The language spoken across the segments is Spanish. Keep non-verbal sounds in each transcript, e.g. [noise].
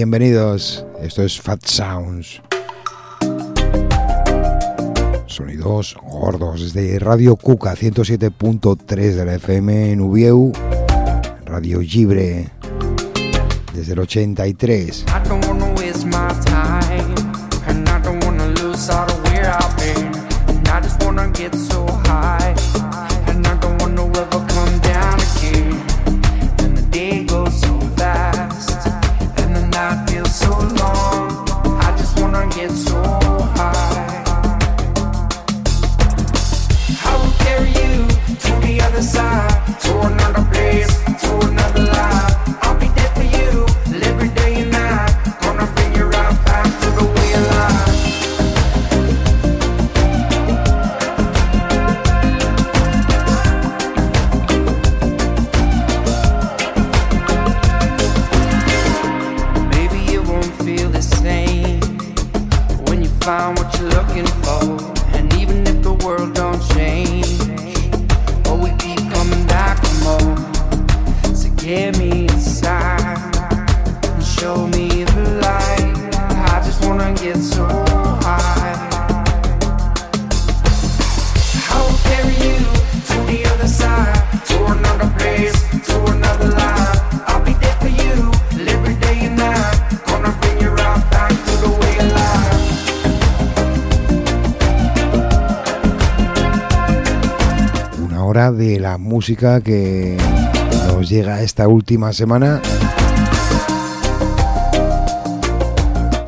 bienvenidos. Esto es Fat Sounds. Sonidos gordos desde Radio Cuca 107.3 de la FM en Ubieu, Radio Libre desde el 83. Música que nos llega esta última semana.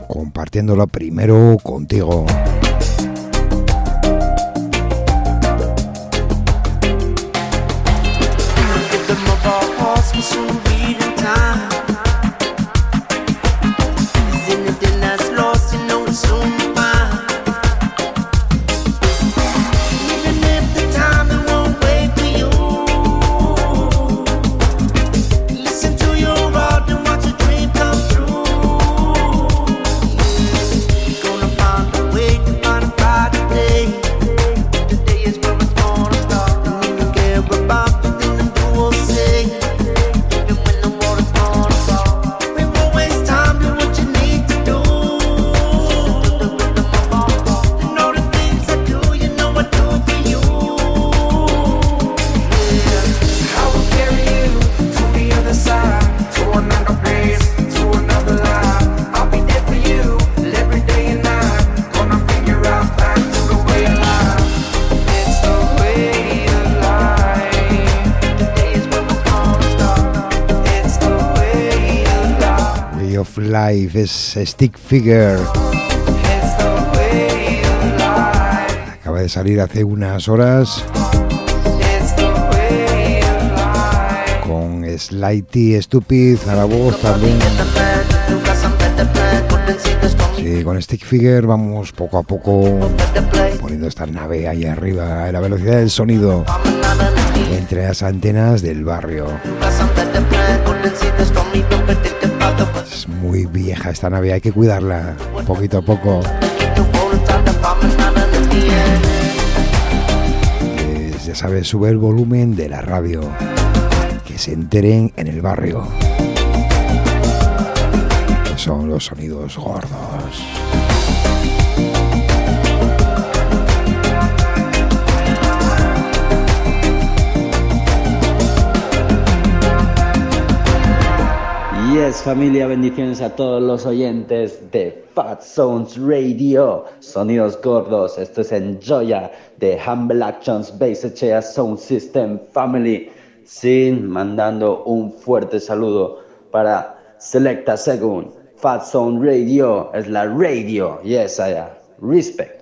Compartiéndola primero contigo. Es Stick Figure. Acaba de salir hace unas horas con Slighty Stupid a la voz también. Sí, con Stick Figure vamos poco a poco poniendo esta nave ahí arriba a la velocidad del sonido entre las antenas del barrio. Muy vieja esta nave, hay que cuidarla poquito a poco. ya sabes, sube el volumen de la radio. Que se enteren en el barrio. Son los sonidos gordos. Yes, familia, bendiciones a todos los oyentes de Fat Sounds Radio, Sonidos Gordos. Esto es Enjoya de Humble Actions Base HA Sound System Family. Sin mandando un fuerte saludo para Selecta Según. Fat Sound Radio es la radio. Yes, I. Respect.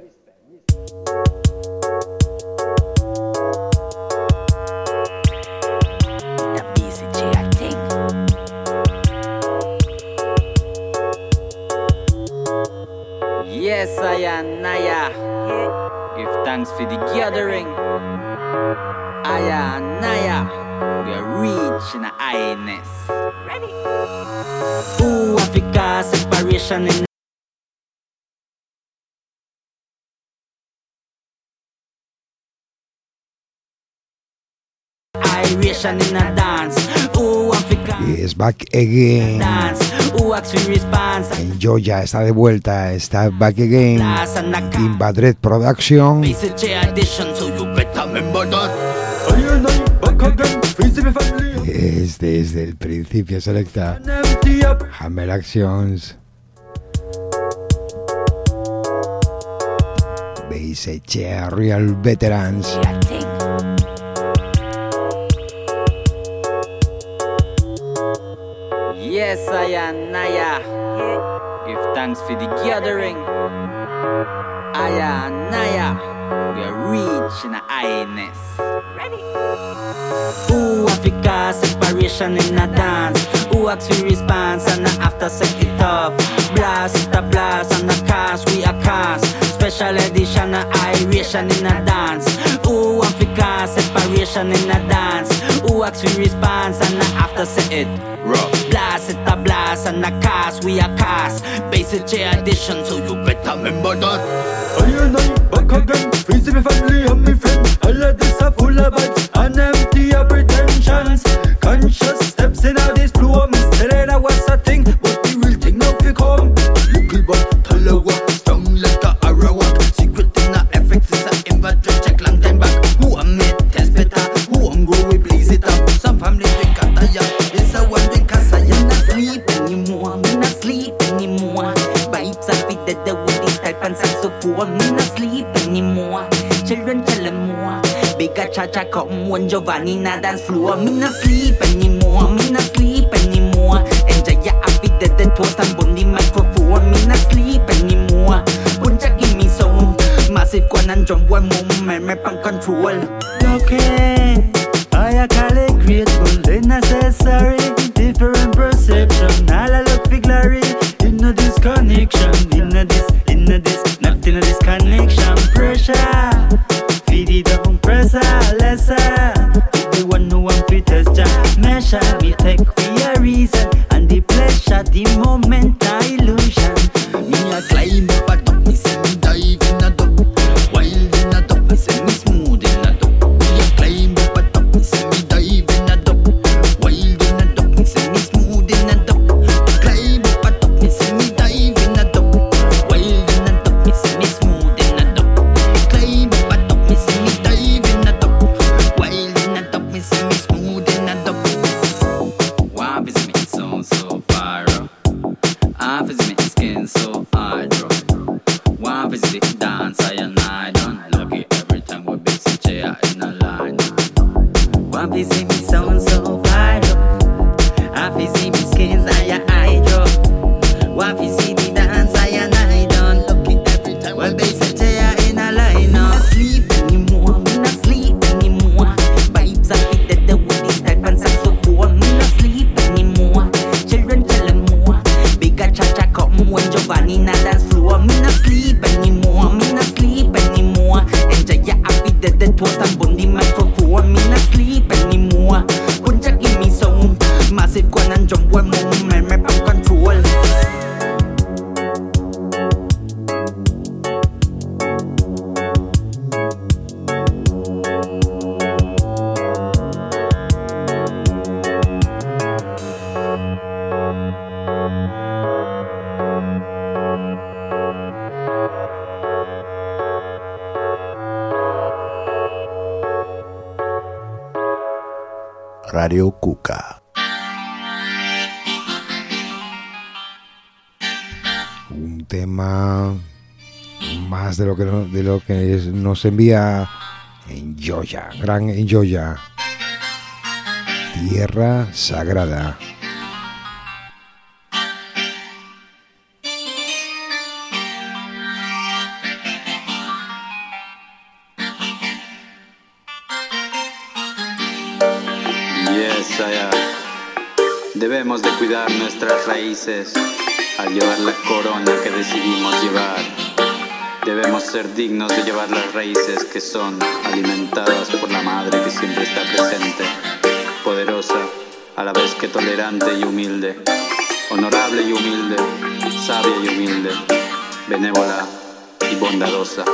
Es Back Again. En Joya está de vuelta, está Back Again. In Badred Production. Es desde el principio selecta. Hammer Actions. Base Real Veterans. Sayanaya. Yeah. Give thanks for the gathering. Ayanaya. We are reaching the highness. Ready? Ooh, Africa, separation in a dance. Who acts for response and after set it off. Blast it a blast and a cast, we a cast. Special edition, a iration in a dance. Ooh, Africa, separation in a dance. Who acts for response and after set it rough. Blast it a blast and a cast, we a cast. Basic J addition, so you better remember that. I and I back again, freezing me family and me friends. All of this are full of vibes and empty of pretensions. Conscious steps in all this flow, still that was a thing, but the real thing now fi come. czako młodziowa na dance floor Mi na sleep anymore, mi na sleep anymore Enjoy ya I be the dead was I'm bonny microphone Mi na sleep anymore Bun chắc in mi soul Massive quan ăn trong one moment, my punk control Okay de lo que, no- de lo que nos envía en Joya, gran en Joya. Tierra Sagrada. Raíces que son alimentadas por la madre que siempre está presente, poderosa, a la vez que tolerante y humilde, honorable y humilde, sabia y humilde, benévola y bondadosa.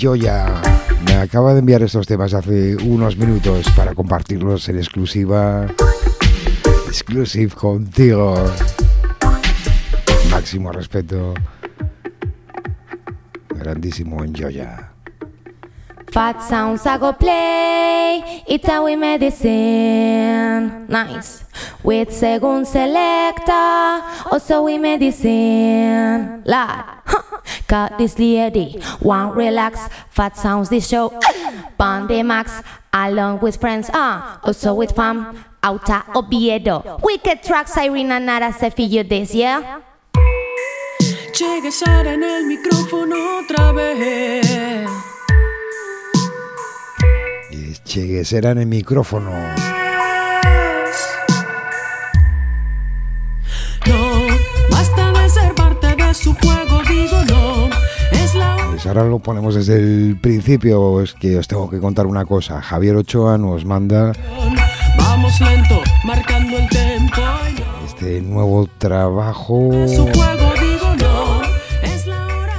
Joya me acaba de enviar estos temas hace unos minutos para compartirlos en exclusiva. Exclusive contigo. Máximo respeto. Grandísimo en Joya. Fat sounds I go play, it's we medicine. Nice. With Segun Selector, also we medicine. La. [laughs] Got this lady, want relax, fat sounds this show. [laughs] Bande Max, along with friends, ah, uh, also with fam, Auta Oviedo. Wicked tracks, Irina Nara, Cefillo this, yeah? Sara en el micrófono otra vez. Che será en el micrófono. No, basta de ser parte de su juego, digo no. Es la pues ahora lo ponemos desde el principio, es que os tengo que contar una cosa. Javier Ochoa nos manda Vamos lento, marcando el tempo. Este nuevo trabajo. Su juego,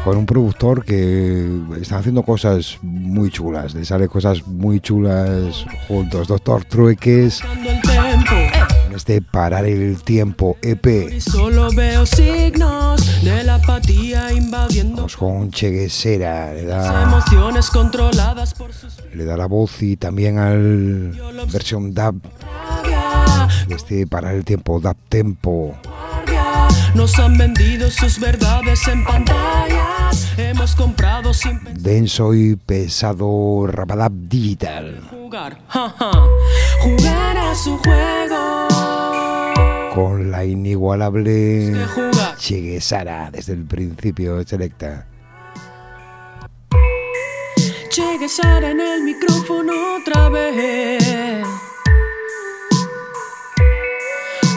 con un productor que está haciendo cosas muy chulas, le sale cosas muy chulas juntos. Doctor Trueques, este Parar el Tiempo EP. Solo veo signos de la apatía invadiendo Vamos con Cheguesera, le da, emociones controladas por sus le da la voz y también al versión de este Parar el Tiempo, dub tempo. Nos han vendido sus verdades en pantallas. Hemos comprado sin Denso y pesado Rabadab Digital. jugar. jaja. Jugar a su juego. Con la inigualable. Cheguesara desde el principio selecta. Che Sara en el micrófono otra vez.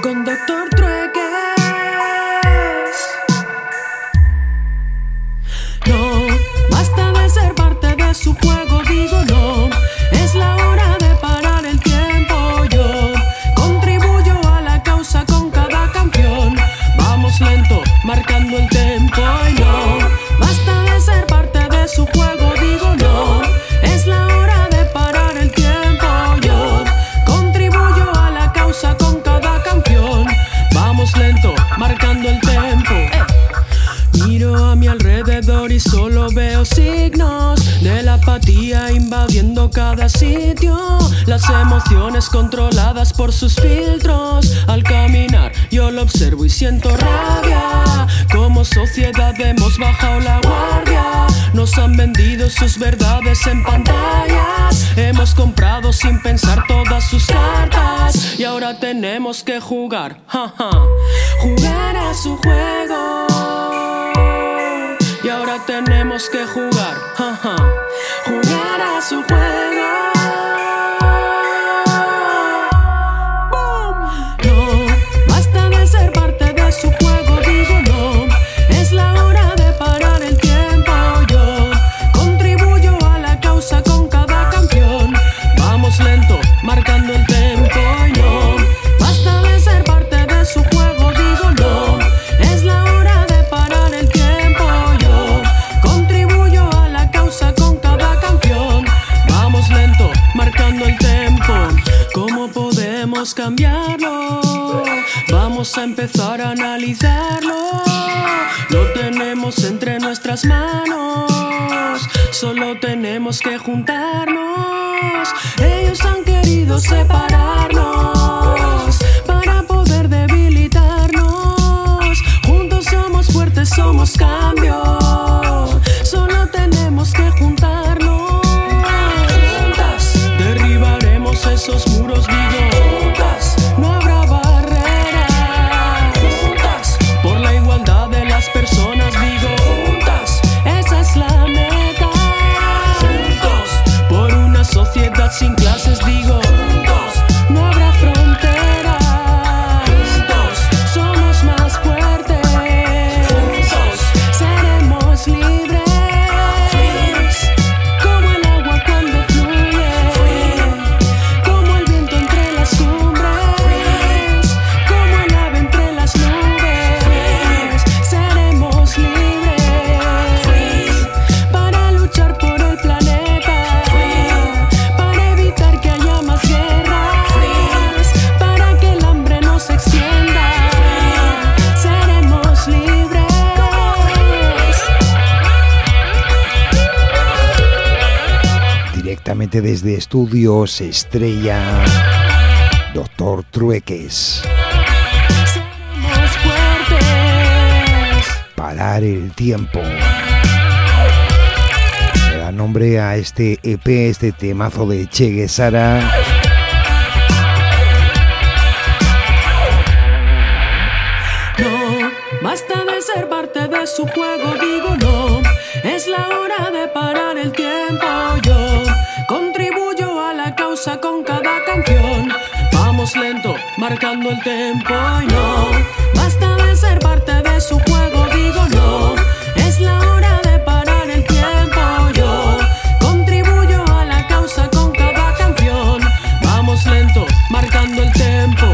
Con Doctor Trueques. Su juego, digo no. Es la hora de parar el tiempo. Yo contribuyo a la causa con cada canción. Vamos lento, marcando el tempo. Y no, basta de ser parte de su juego, digo no. Es la hora de parar el tiempo. Yo contribuyo a la causa con cada canción. Vamos lento, marcando el tempo. Miro a mi alrededor y solo veo signos apatía invadiendo cada sitio. Las emociones controladas por sus filtros. Al caminar yo lo observo y siento rabia. Como sociedad hemos bajado la guardia. Nos han vendido sus verdades en pantallas. Hemos comprado sin pensar todas sus cartas. Y ahora tenemos que jugar. jaja. Jugar a su juego. Y ahora tenemos que jugar, jaja, jugar a su juego. podemos cambiarlo. Vamos a empezar a analizarlo. Lo tenemos entre nuestras manos. Solo tenemos que juntarnos. Ellos han querido separarnos para poder debilitarnos. Juntos somos fuertes, somos cambios. Directamente desde Estudios Estrella, Doctor Trueques. Parar el tiempo. Le da nombre a este EP, este temazo de Che Guevara. Marcando el tempo. Y no, basta de ser parte de su juego, digo no. Es la hora de parar el tiempo. Yo contribuyo a la causa con cada canción. Vamos lento, marcando el tempo.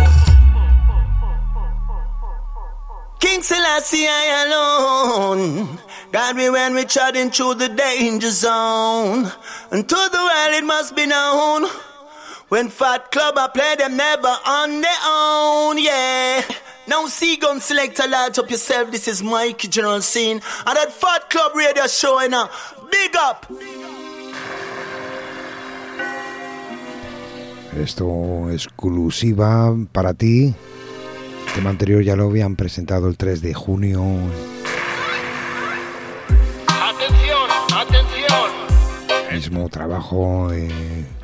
King Selassie I alone. God me when we trotting through the danger zone. And to the world it must be known. When Fat Club I play them never on their own, yeah. Now see gun select a light up yourself. This is Mikey General Scene. And that Fat Club radio showing up. Big up. Esto exclusiva para ti. El tema anterior ya lo habían presentado el 3 de junio. Mismo trabajo, eh,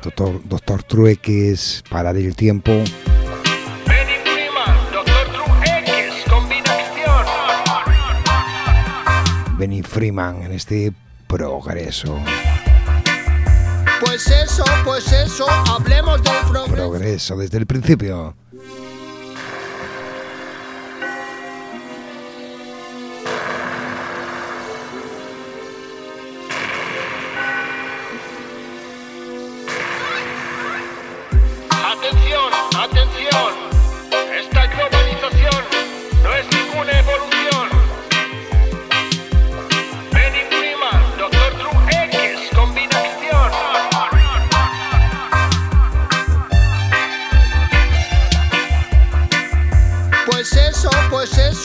doctor, doctor Trueques, Parar el tiempo. Benny Freeman, Doctor True X, combinación. Benny Freeman en este progreso. Pues eso, pues eso, hablemos del progreso. Progreso desde el principio.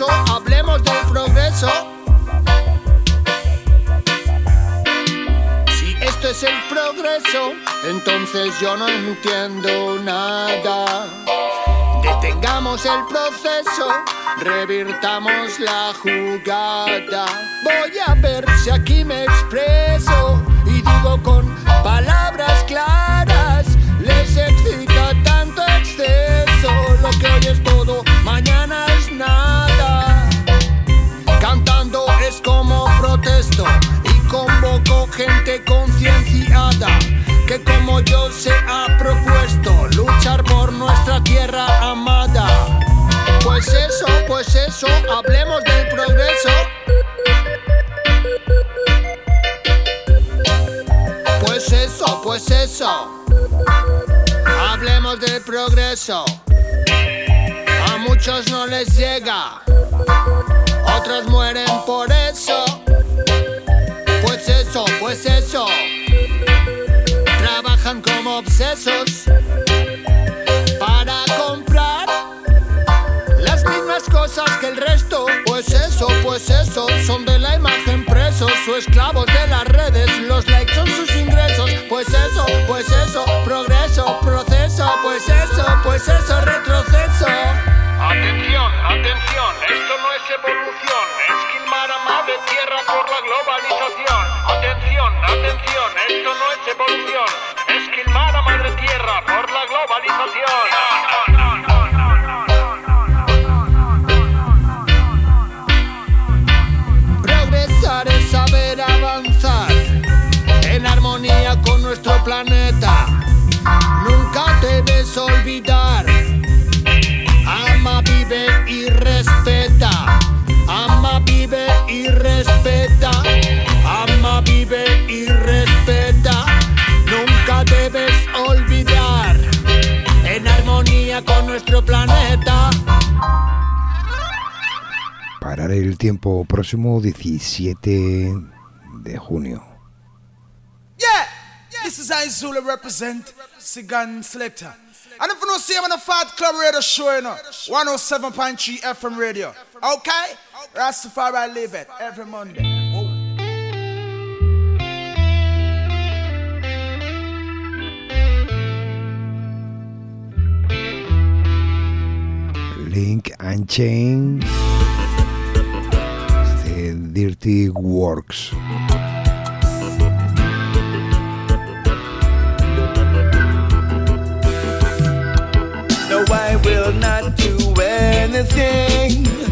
Hablemos del progreso. Si esto es el progreso, entonces yo no entiendo nada. Detengamos el proceso, revirtamos la jugada. Voy a ver si aquí me expreso y digo con palabras claras. Les excita tanto exceso, lo que hoy es todo, entrega. globalización. Atención, atención, esto no es evolución. Es Quilmar a madre tierra por la globalización. nuestro planeta. Parar el tiempo próximo 17 de junio. Yeah, this is Aizula represent Sigan Selector. And if you don't see him on the Fat Club Radio show, you know, 107.3 FM radio. Okay? Rastafari live it every Monday. and Chain, the Dirty Works. No, I will not do anything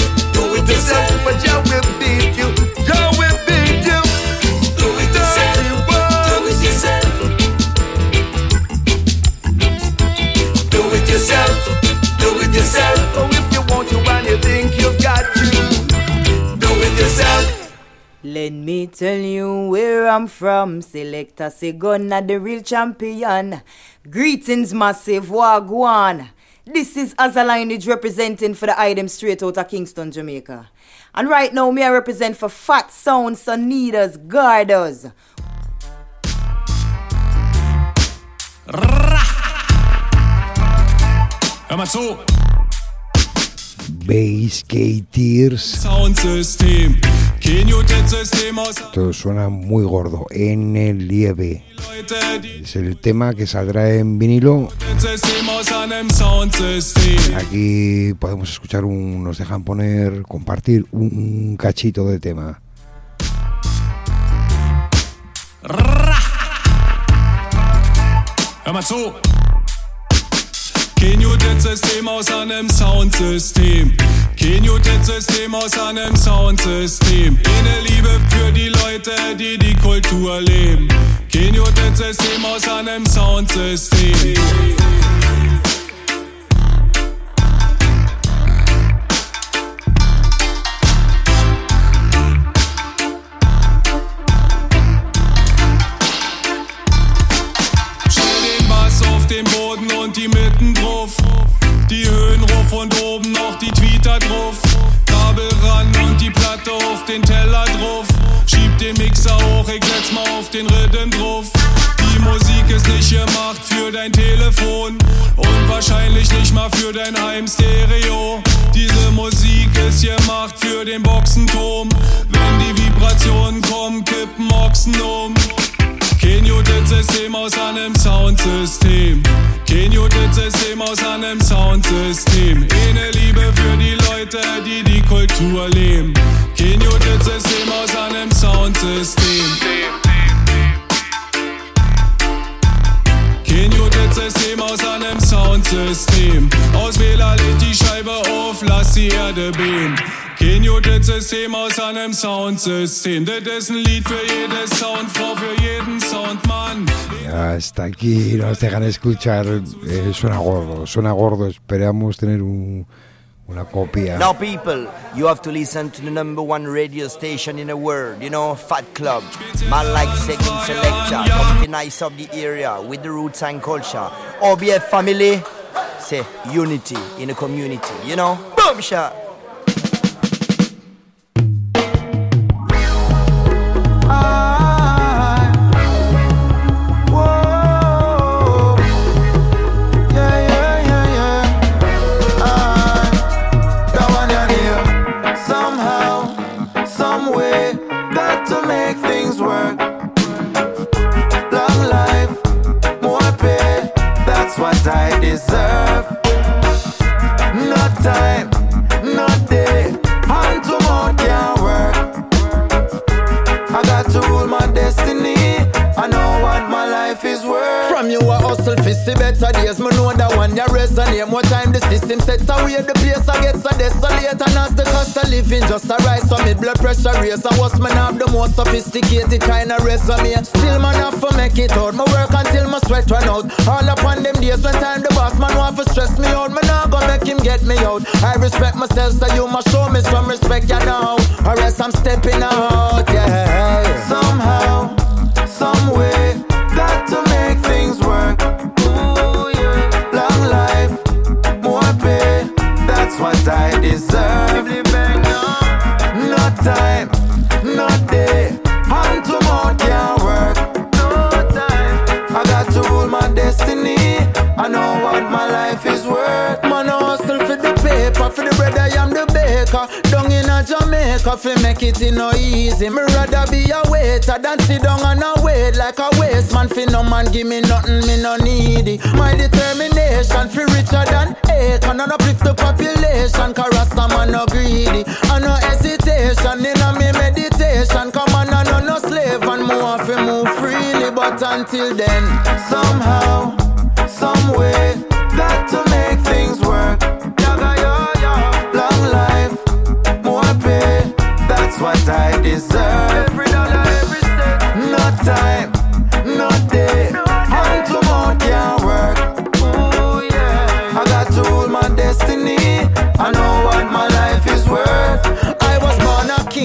Yourself. Jah will beat you. Jah will beat you. Do it yourself. Do it yourself. Do it yourself. Do it yourself. Oh, if you want to and you think you've got do it yourself. Let me tell you where I'm from. Selector Segona, the real champion. Greetings, massive Wagwan. This is Azalineage representing for the item straight out of Kingston, Jamaica. And right now, me I represent for Fat Sound, Sonidas, Gardos. Hör mal Bass Tears. System aus Esto suena muy gordo. En el lieve. Es el tema que saldrá en vinilo. Aquí podemos escuchar un. Nos dejan poner. Compartir un, un cachito de tema. Hör mal zu. Das System aus einem Soundsystem. Das System aus einem Soundsystem. Eine Liebe für die Leute, die die Kultur leben. Das System aus einem Soundsystem. Tweeter drauf. Kabel ran und die Platte auf den Teller drauf. Schieb den Mixer hoch, ich setz mal auf den Rhythm drauf. Die Musik ist nicht gemacht für dein Telefon und wahrscheinlich nicht mal für dein Heimstereo. Diese Musik ist gemacht für den Boxenturm. Wenn die Vibrationen kommen, kippen Ochsen um. Kenjo das System aus einem Soundsystem. Kenjo das System aus einem Soundsystem. Eine Liebe für die Leute, die die Kultur leben. Kenjo das System aus einem Soundsystem. Kenjo das System aus einem Soundsystem. Auswähler lädt die Scheibe auf, lass die Erde beben. Kenjo das System aus einem Soundsystem. Das ist ein Lied für jede Soundfrau, für jeden Soundmann. Ya hasta aquí nos dejan escuchar. eh, suena gordo, suena gordo. Esperamos tener un- una copia. Now, people, you have to listen to the number one radio station in the world, you know, Fat Club. Man like second selector, comfy nice of the area with the roots and culture. OBF family, say unity in the community, you know. Boom shot. What I deserve. No time, you a hustle fi see better days. Me know that one ya resonate. More time the system set away The place I get so desolate. And as the cost of living just a rise So me blood pressure raise. And what's man have the most sophisticated kind of resume. Still man have to make it out. Me work until my sweat run out. All upon them days when time the boss man want to stress me out. Me not gonna make him get me out. I respect myself so you must show me some respect you know. Or else I'm stepping out Deserve. No time, no day, hand to mouth can't work. No time, I got to rule my destiny. I know what my life a Jamaica fi make it in no easy. Me rather be a waiter than sit down and a wait like a waste man. Fi no man give me nothing, me no needy. My determination fi richer than acre. And uplift the population, cause Rasta man no greedy. And no hesitation in a me meditation. Come on, I no no slave and more fi move freely. But until then, somehow, some way, got to make things work. Time,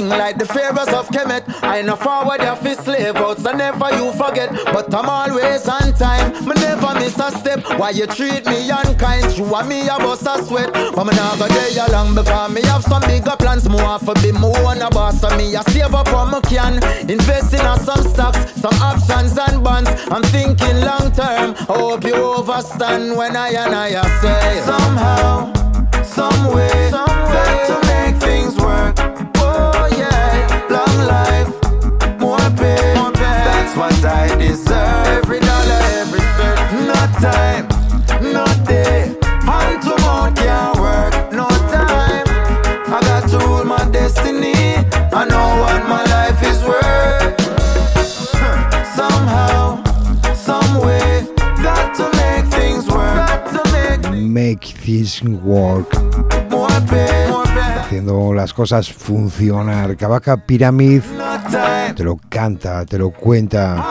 like the pharaohs of Kemet. I know forward of his slave out, so never you forget. But I'm always on time. Me never miss a step. Why you treat me unkind? You and me a bust a sweat. But me not go there long because me have some bigger plans. More for be more on a boss. So me a save up what me can. Invest in some stocks, some options and bonds. I'm thinking long term. I hope you overstand when I and I say somehow, some way, got to make things work. Make this work. Haciendo las cosas funcionar. Cavaca Pyramid te lo canta, te lo cuenta.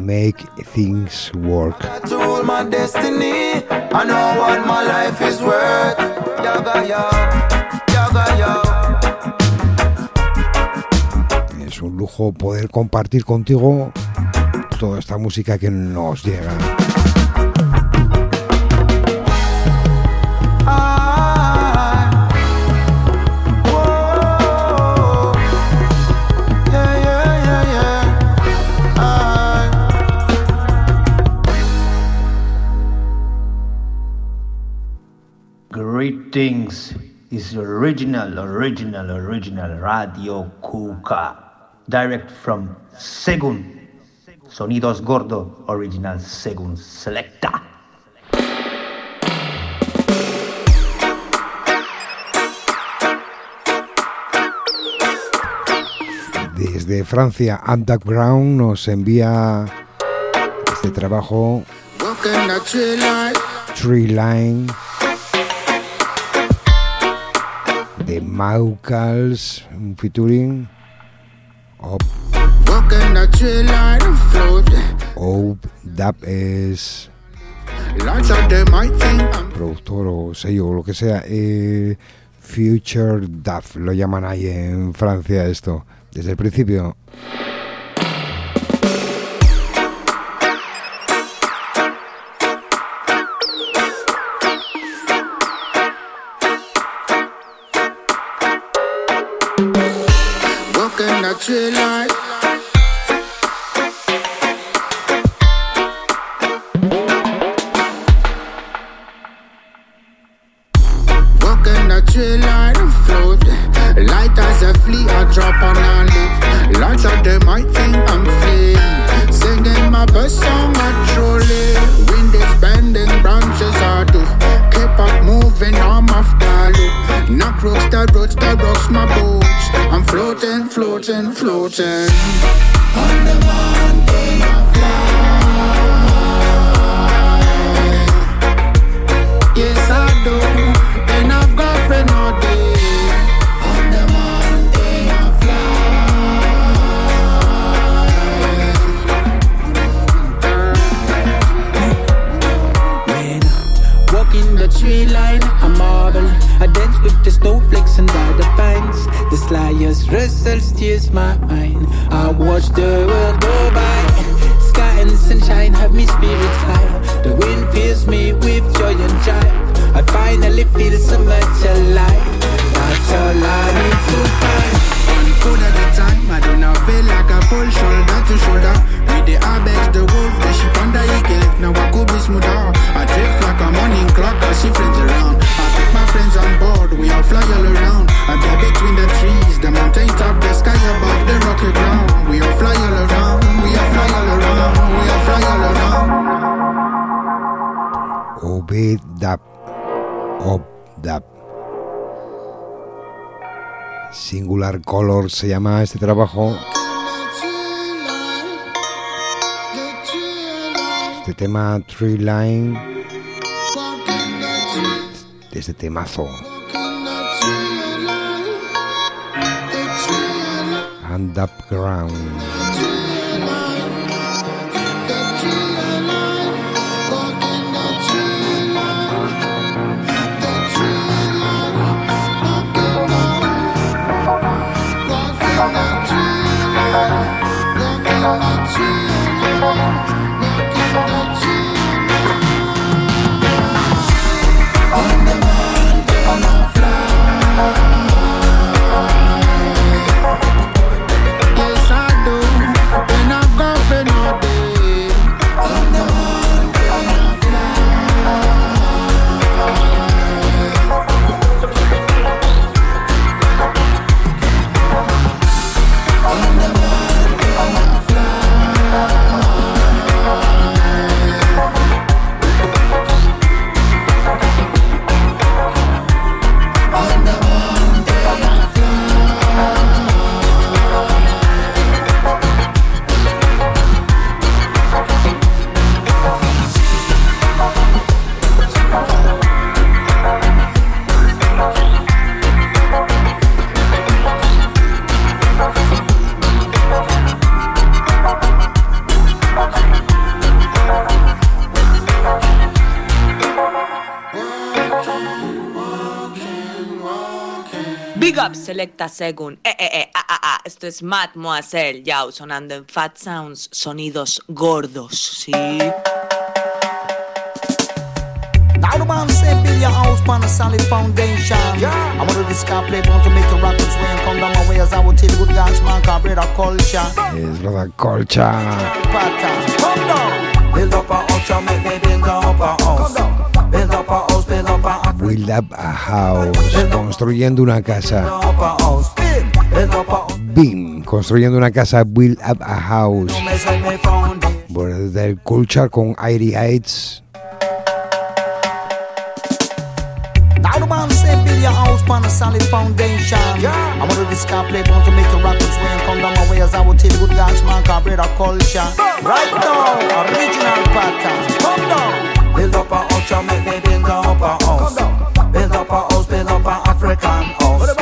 Make things work. Es un lujo poder compartir contigo toda esta música que nos llega. This is original, original, original Radio Kuka. Direct from Segun. Sonidos Gordo, original Segun Selecta. Desde Francia, Underground nos envía este trabajo tree line. De Maucals, un featuring Op. Hope Dap es productor o sello o lo que sea. eh, Future Duff, lo llaman ahí en Francia esto, desde el principio. watch it se llama este trabajo. Este tema Tree Line. De este temazo. And Up Ground. Según. Eh, eh, eh, ah, ah, ah. Esto es Mademoiselle Yao sonando en Fat Sounds, sonidos gordos, ¿sí? Now the man say build your house on a solid foundation. Yeah. I want to discard play, want to make the rockets sway and come down my way as I will tell good guys, man, can breed a culture. Es la culture. Come down. Build up a house, make me build up a house. Build up Build up a house. Construyendo una casa. BIM. Construyendo una casa. Build up a house. Del Culture con Airy Heights. On a solid foundation. I discard play, want to make and come down my way as I will tell good guys, man, can breed a culture. Right now, original pattern. Come down. Build up a house, make me build up a African house.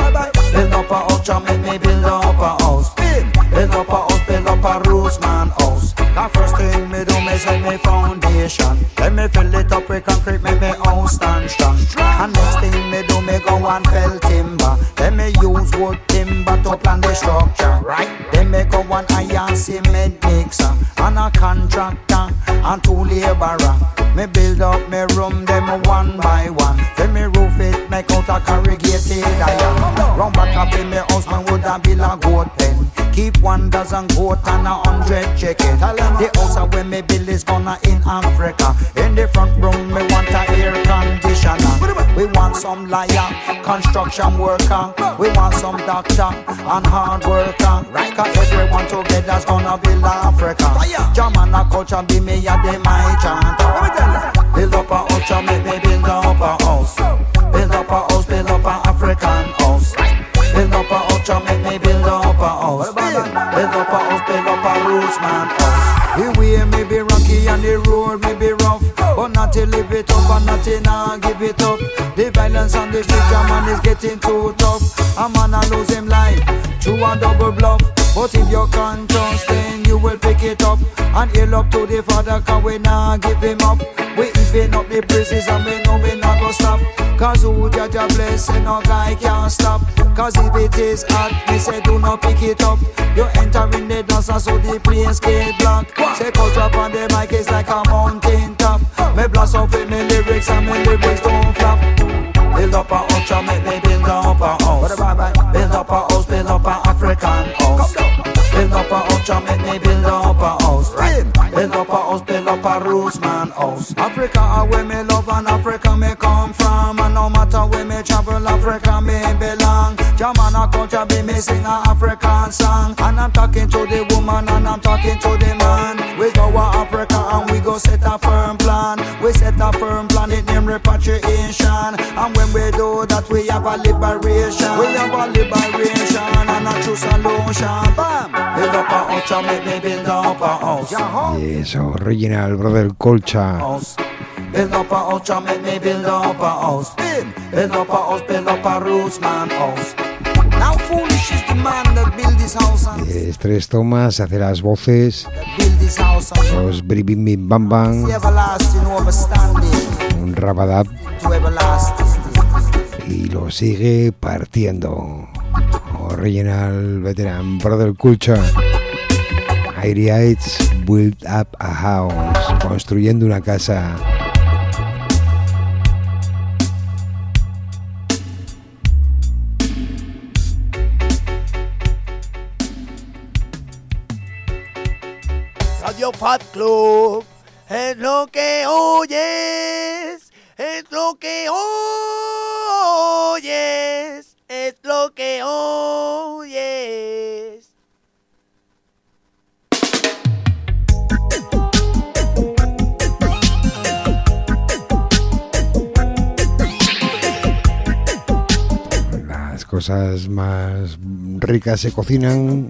Build up a house, make me build up a house. Build up a house, build up a roots man house. The first thing me do, me set me foundation. Then me fill it up with concrete, make me house stand strong. And next thing me do, me go and fell timber. Then me use wood timber to plan the structure, right? Then me go and iron cement mixer and a contractor and two laborer. Me build up me room, them one by one. Then me roof it, make out a corrugated iron. Round back up in me house, man would a build a goat pen. Keep one dozen goat and a hundred chicken. The house where me build is gonna in Africa. In the front room, me want a air conditioner. We want some liar, construction worker. We want some doctor and hard worker. Right, cause everyone together's gonna build Africa. German culture be me a the my chant. Build up a house, make me build up a house. Build up a house, build up a African house. Build up a house, make me build up a house. Build up a house, build up a roots man house. The way me be rocky and the road me be rough, but not to live it up and not to nah give it up. The violence on the street, a man is getting too tough. A man a lose him life through a double bluff. But if you can't trust, then you will pick it up and hail up to the Father, cause we nah give him up. We even up the praises and we know we not go stop. Cause who judge a blessing, no guy can't stop. Cause if it is hot, me say do not pick it up. You enter in the dancer so the place get black. Say culture on the mic is like a mountain top. Me blast off with me lyrics and me lyrics don't flop. Build up a house, make me build up a house. Build up a house, build up a African house. Build up a house, make me build up a house. Build up a house, build up a roots man house. Africa are where me love and Africa me come from. And no matter where me travel, Africa me belong. Your man a country be missing an African song. And I'm talking to the woman and I'm talking to the man. We go a Africa and we go set a firm plan. We set a firm plan, it name repatriation. And when we do that, we have a liberation. We have a liberation and a true solution. Bam! Build up a ultra, make me build up a house. Yes, original brother Colcha. House. Build up a ultra, make me build up a house. Build up a house, build up a roots man house. Es tres tomas, hace las voces, los bribim bim bam bam, un rabadab y lo sigue partiendo. Original Veteran Brother Culture. Aireites build up a house, construyendo una casa. Fat Club. Es lo que oyes, es lo que oyes, es lo que oyes. Las cosas más ricas se cocinan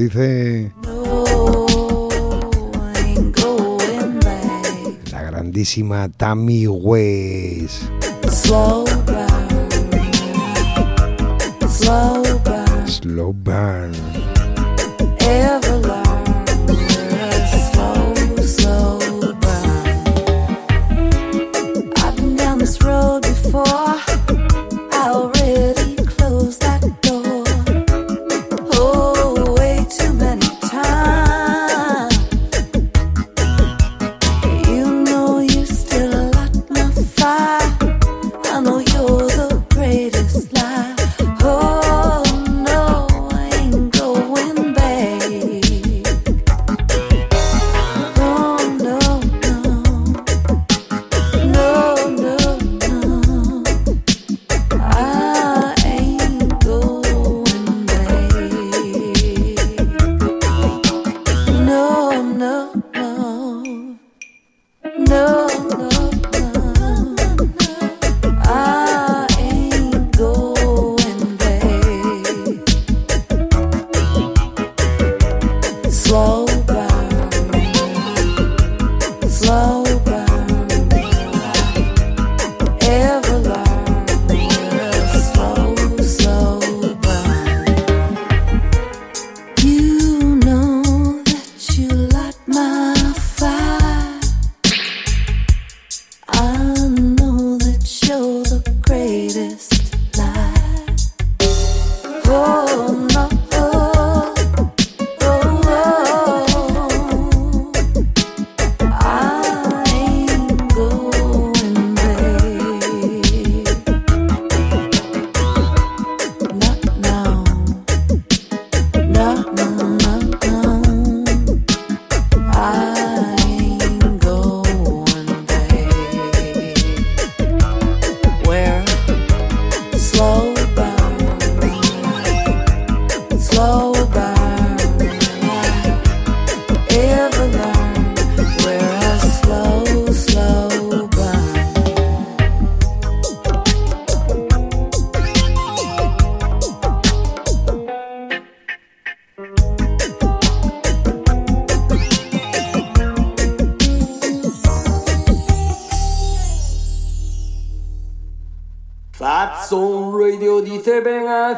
dice la grandísima Tammy Weiss. Slow burn. Slow burn. Slow burn.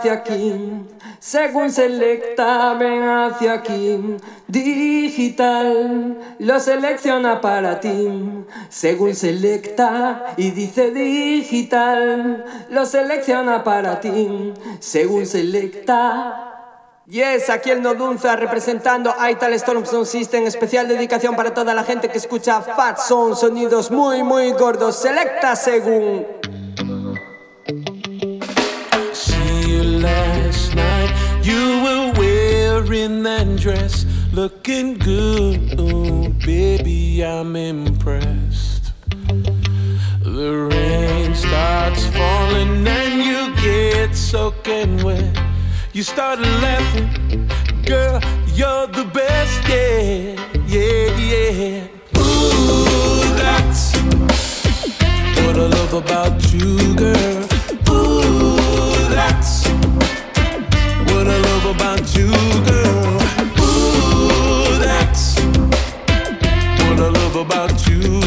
Hacia aquí. Según selecta, ven hacia aquí. Digital lo selecciona para ti. Según selecta y dice digital, lo selecciona para ti. Según selecta. Yes, aquí el Nodunza representando Ital Storm Sound System. Especial dedicación para toda la gente que escucha Fat Zone, sonidos muy, muy gordos. Selecta según. Last night. You were wearing that dress, looking good. Oh, baby, I'm impressed. The rain starts falling and you get soaking wet. You started laughing, girl. You're the best, yeah, yeah, yeah. Ooh, that's what I love about you, girl. Ooh, that's what I love about you, girl. Ooh, that's what I love about you,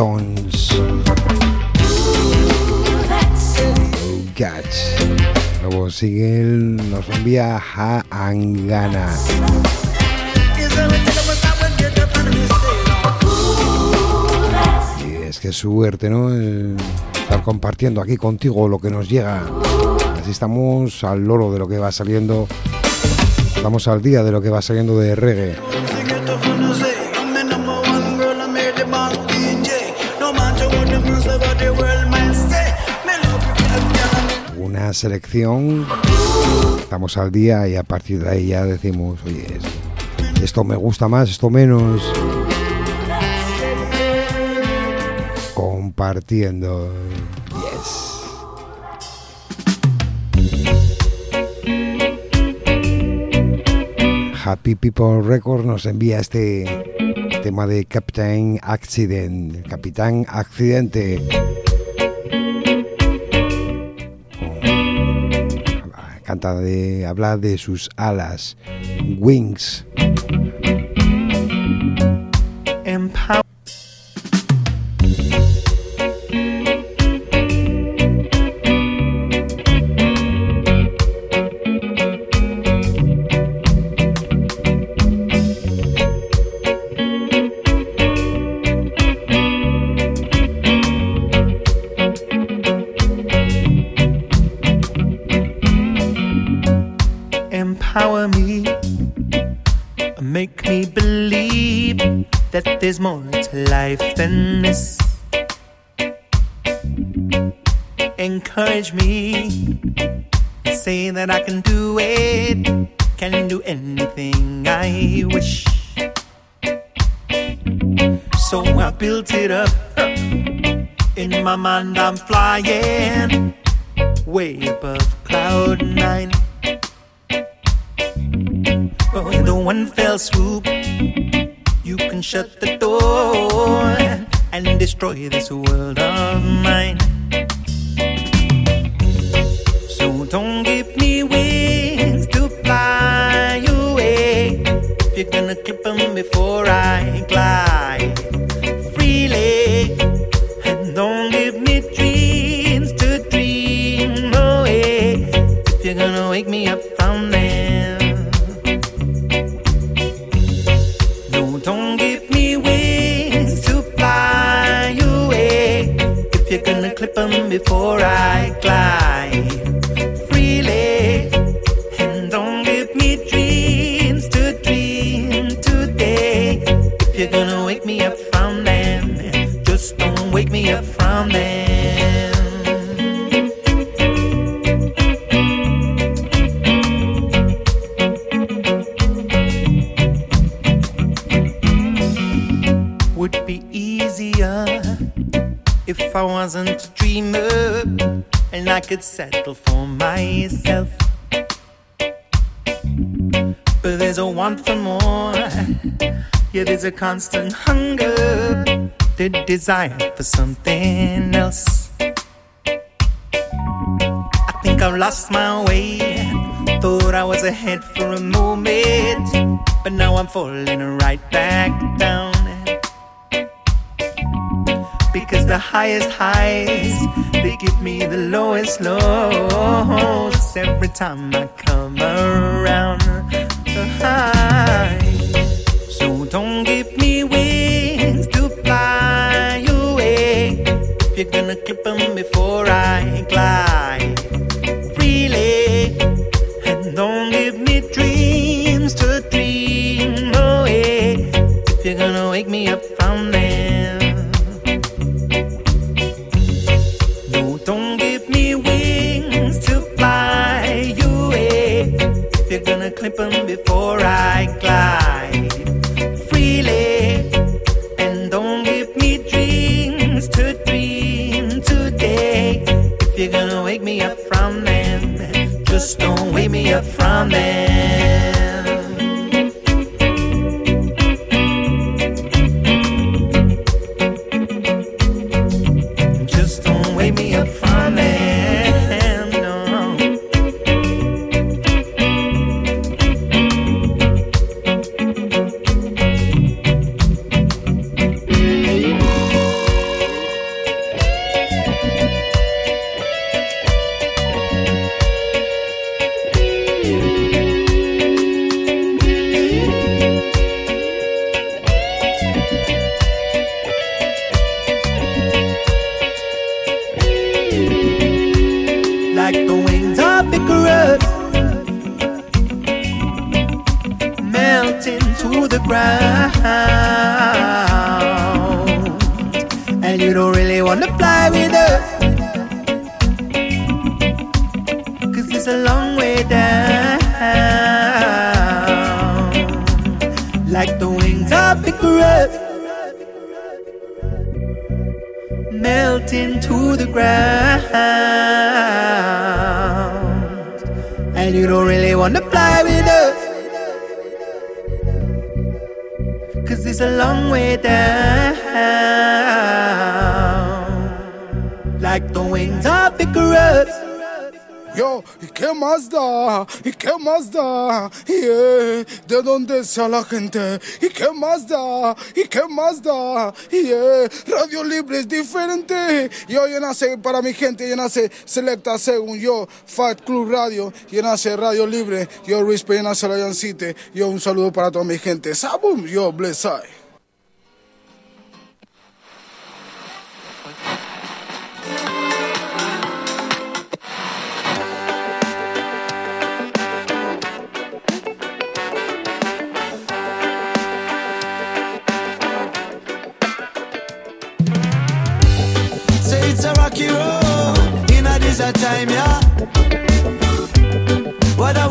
Oh, Gats. Luego sigue el, nos envía a Angana. Y es que suerte, ¿no? Eh, Estar compartiendo aquí contigo lo que nos llega. Así estamos al loro de lo que va saliendo. Estamos al día de lo que va saliendo de reggae. Selección. Estamos al día y a partir de ahí ya decimos, oye, es- esto me gusta más, esto menos. Compartiendo. Yes. Happy People Records nos envía este tema de Captain Accident, Capitán Accidente. Canta de, habla de sus alas, wings. Life than this. Encourage me, say that I can do it, can do anything I wish. So I built it up. In my mind, I'm flying way above cloud nine. Oh, but with the one fell swoop, you can shut the and destroy this world of mine. So don't give me wings to fly away. If you're gonna clip them before I glide before I glide a constant hunger, the desire for something else. I think I've lost my way. Thought I was ahead for a moment, but now I'm falling right back down. Because the highest highs, they give me the lowest lows every time I come around. Clip them before I glide freely, and don't give me dreams to dream away. If you're gonna wake me up from them. No, don't give me wings to fly away. If you're gonna clip them before I glide sea la gente? ¿Y qué más da? ¿Y qué más da? Yeah, Radio Libre es diferente. Yo, yo nace para mi gente, yo nace selecta según yo, Fat Club Radio, yo nace Radio Libre, yo Rispe, yo nace Lion City. Yo, un saludo para toda mi gente. Sabum, yo, bless.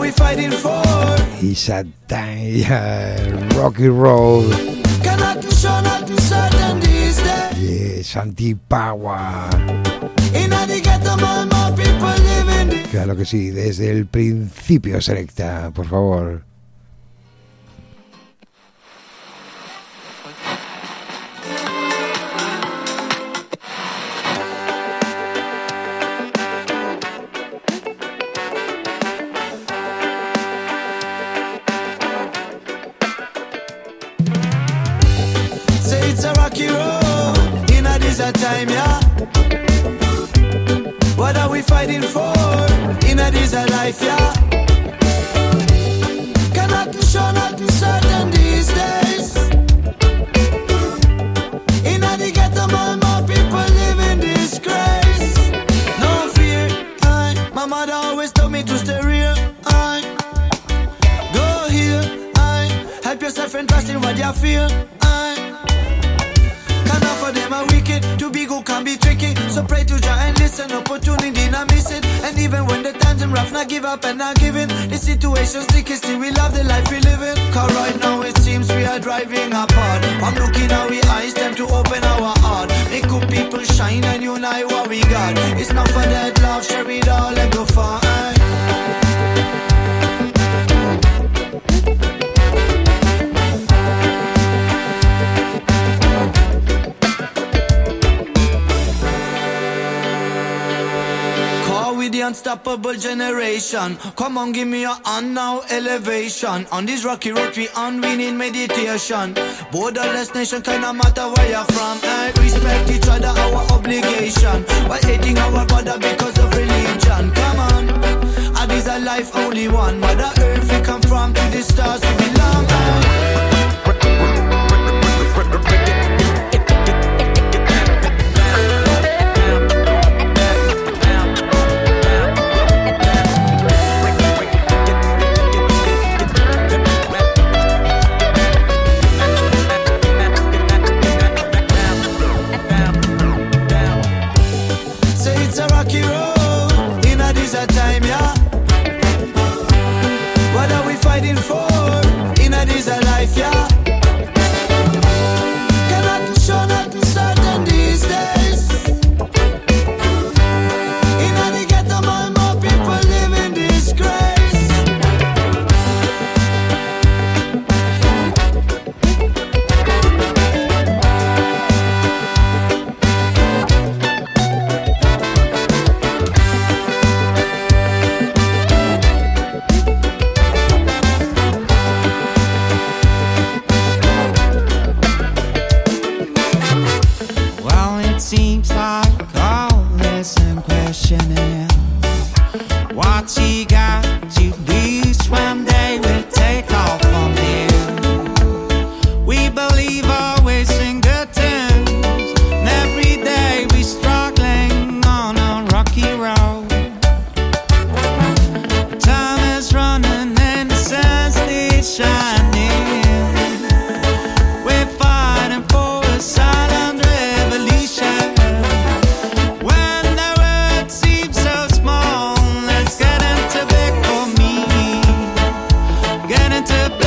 we fighting for? Rocky Roll. Cannot be sure, not Power. Claro que sí, desde el principio selecta, por favor. the unstoppable generation. Come on, give me your hand now, elevation. On this rocky road, we on, we need meditation. Borderless nation, kinda matter where you're from. I Respect each other, our obligation. While hating our brother because of religion. Come on, ah, this a life only one. Mother Earth, we come from, to the stars we belong. into bed.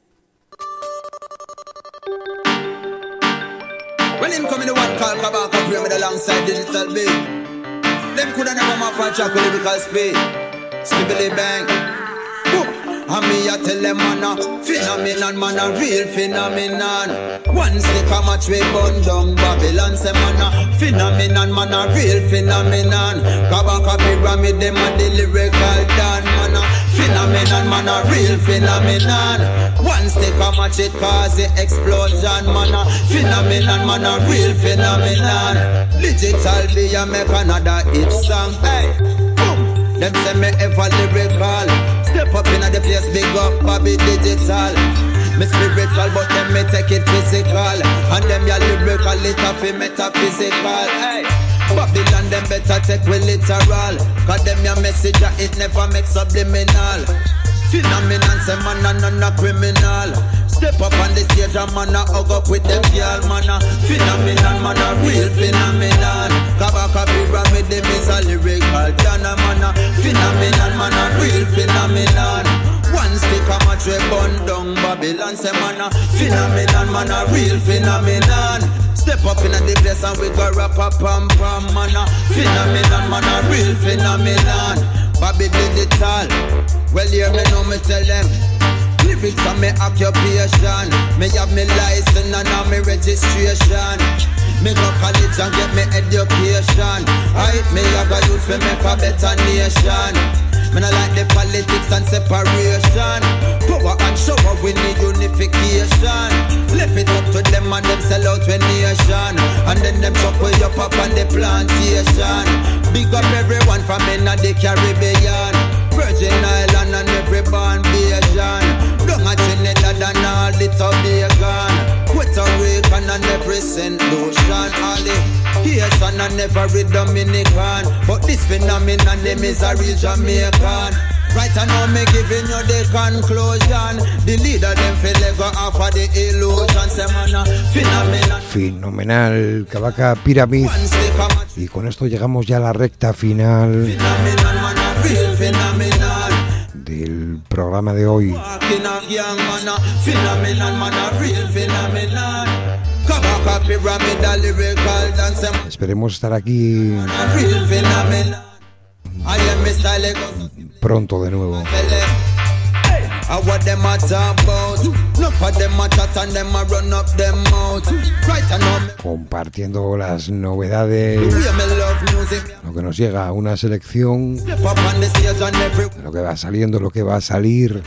When him come in the one call Kabaka play with alongside digital big. Them coulda never map and track with lyrical speed. Skibbly bang. And me a tell them man a phenomenon, man a real phenomenon. One stick a match we bun down Babylon say man a phenomenon, man a real phenomenon. Kabaka pyramid them a the lyrical a phenomenon, man a real phenomenon. One stick a match it cause the explosion, man a phenomenon, man a real phenomenon. Digital be a make another hit song, hey. Boom. Them say me ever lyrical. Step up in the place, big up Bobby Digital. Me spiritual, but them me take it physical. And them ya lyrical, it a fi metaphysical. Hey. Babylon them better take we literal. Cause them your message it never makes subliminal. Phenomenon say man a non a criminal. Step up on the stage and man a hug up with them girl man a Phenomenon man a real phenomenon. Kabaka pyramid them is a lyrical Dana man a Phenomenon man a real phenomenon. One stick a match we bun down Babylon say man a phenomenon, man a real phenomenon. Step up in the place and we go rap a pam pam man a phenomenon, man a real phenomenon. Bobby digital, well hear me know me tell them. Lyrics are me occupation. Me have me license and have me registration. Me go college and get me education. I me have a youth for make a better nation. Me not like the politics and separation. Power and shower, we need unification. Left it up to them and them sell out when nation. And then them chop way up up on the plantation. Big up everyone from in the Caribbean. Virgin Island and every born Asian. Down at Trinidad and all the Tobago. Puerto Rican and every St. Lucian. All the Haitian and every Dominican. But this phenomenon, them is a real Jamaican. Right now, me giving you the conclusion. The leader, them feel they go off of the illusion. Phenomenon. Fenomenal, Pyramid. Y con esto llegamos ya a la recta final real phenomenon. del programa de hoy. Esperemos estar aquí pronto de nuevo. Compartiendo las novedades, lo que nos llega, una selección lo que va saliendo, lo que va a salir.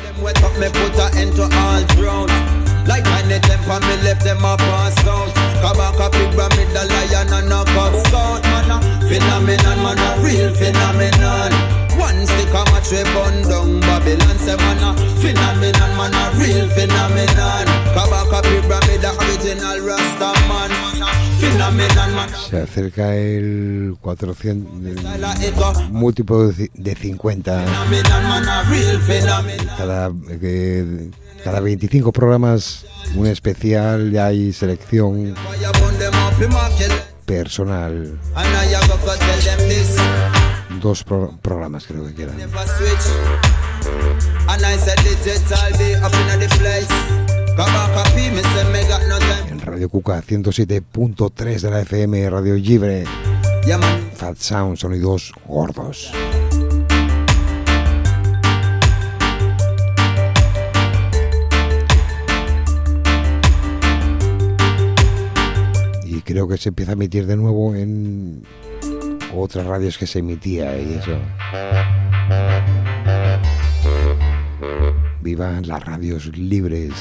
Them. Like tiny temper me left them a pass out. Kabaka pyramid the lion and a cub scout man a phenomenon man a real phenomenon. One stick a match we bun down Babylon say man a phenomenon man a real phenomenon. Kabaka pyramid the original Rasta man a a Se acerca el 400, el múltiplo de ci- de 50. phenomenon man a real phenomenon. Cada, eh, cada 25 programas, un especial, ya hay selección personal. Dos pro- programas creo que quedan. En Radio Cuca 107.3 de la FM, Radio Libre. Fat Sound, sonidos gordos. Creo que se empieza a emitir de nuevo en otras radios que se emitía y eso. Vivan las radios libres.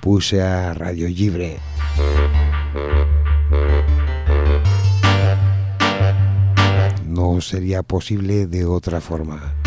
Puse a Radio Libre. No sería posible de otra forma.